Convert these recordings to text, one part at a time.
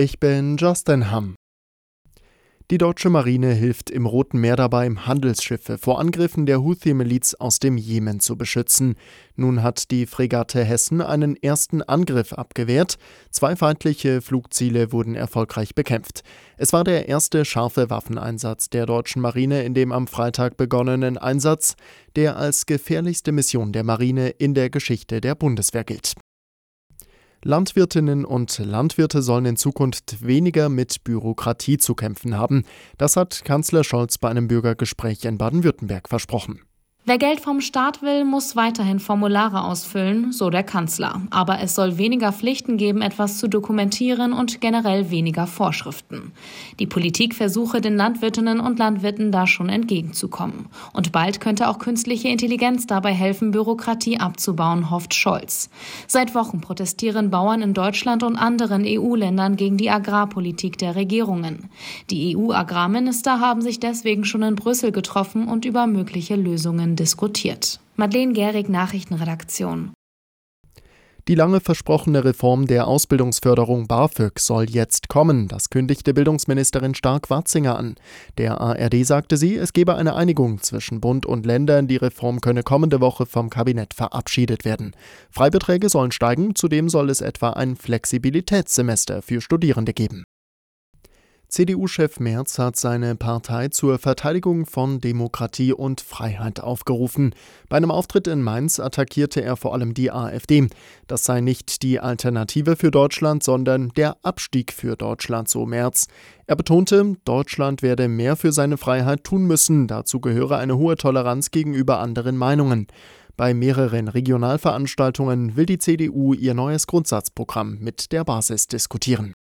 Ich bin Justin Hamm. Die deutsche Marine hilft im Roten Meer dabei, Handelsschiffe vor Angriffen der Houthi-Miliz aus dem Jemen zu beschützen. Nun hat die Fregatte Hessen einen ersten Angriff abgewehrt. Zwei feindliche Flugziele wurden erfolgreich bekämpft. Es war der erste scharfe Waffeneinsatz der deutschen Marine in dem am Freitag begonnenen Einsatz, der als gefährlichste Mission der Marine in der Geschichte der Bundeswehr gilt. Landwirtinnen und Landwirte sollen in Zukunft weniger mit Bürokratie zu kämpfen haben. Das hat Kanzler Scholz bei einem Bürgergespräch in Baden-Württemberg versprochen. Wer Geld vom Staat will, muss weiterhin Formulare ausfüllen, so der Kanzler. Aber es soll weniger Pflichten geben, etwas zu dokumentieren und generell weniger Vorschriften. Die Politik versuche den Landwirtinnen und Landwirten da schon entgegenzukommen. Und bald könnte auch künstliche Intelligenz dabei helfen, Bürokratie abzubauen, hofft Scholz. Seit Wochen protestieren Bauern in Deutschland und anderen EU-Ländern gegen die Agrarpolitik der Regierungen. Die EU-Agrarminister haben sich deswegen schon in Brüssel getroffen und über mögliche Lösungen diskutiert. Madeleine Gehrig, Nachrichtenredaktion. Die lange versprochene Reform der Ausbildungsförderung BAföG soll jetzt kommen. Das kündigte Bildungsministerin Stark-Watzinger an. Der ARD sagte sie, es gebe eine Einigung zwischen Bund und Ländern. Die Reform könne kommende Woche vom Kabinett verabschiedet werden. Freibeträge sollen steigen. Zudem soll es etwa ein Flexibilitätssemester für Studierende geben. CDU-Chef Merz hat seine Partei zur Verteidigung von Demokratie und Freiheit aufgerufen. Bei einem Auftritt in Mainz attackierte er vor allem die AfD. Das sei nicht die Alternative für Deutschland, sondern der Abstieg für Deutschland, so Merz. Er betonte, Deutschland werde mehr für seine Freiheit tun müssen. Dazu gehöre eine hohe Toleranz gegenüber anderen Meinungen. Bei mehreren Regionalveranstaltungen will die CDU ihr neues Grundsatzprogramm mit der Basis diskutieren.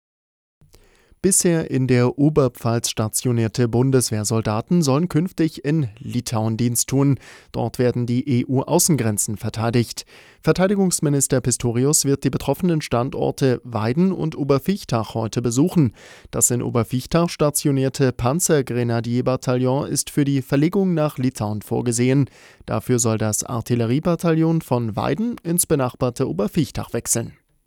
Bisher in der Oberpfalz stationierte Bundeswehrsoldaten sollen künftig in Litauen Dienst tun. Dort werden die EU-Außengrenzen verteidigt. Verteidigungsminister Pistorius wird die betroffenen Standorte Weiden und Oberfichtach heute besuchen. Das in Oberfichtach stationierte Panzergrenadierbataillon ist für die Verlegung nach Litauen vorgesehen. Dafür soll das Artilleriebataillon von Weiden ins benachbarte Oberfichtach wechseln.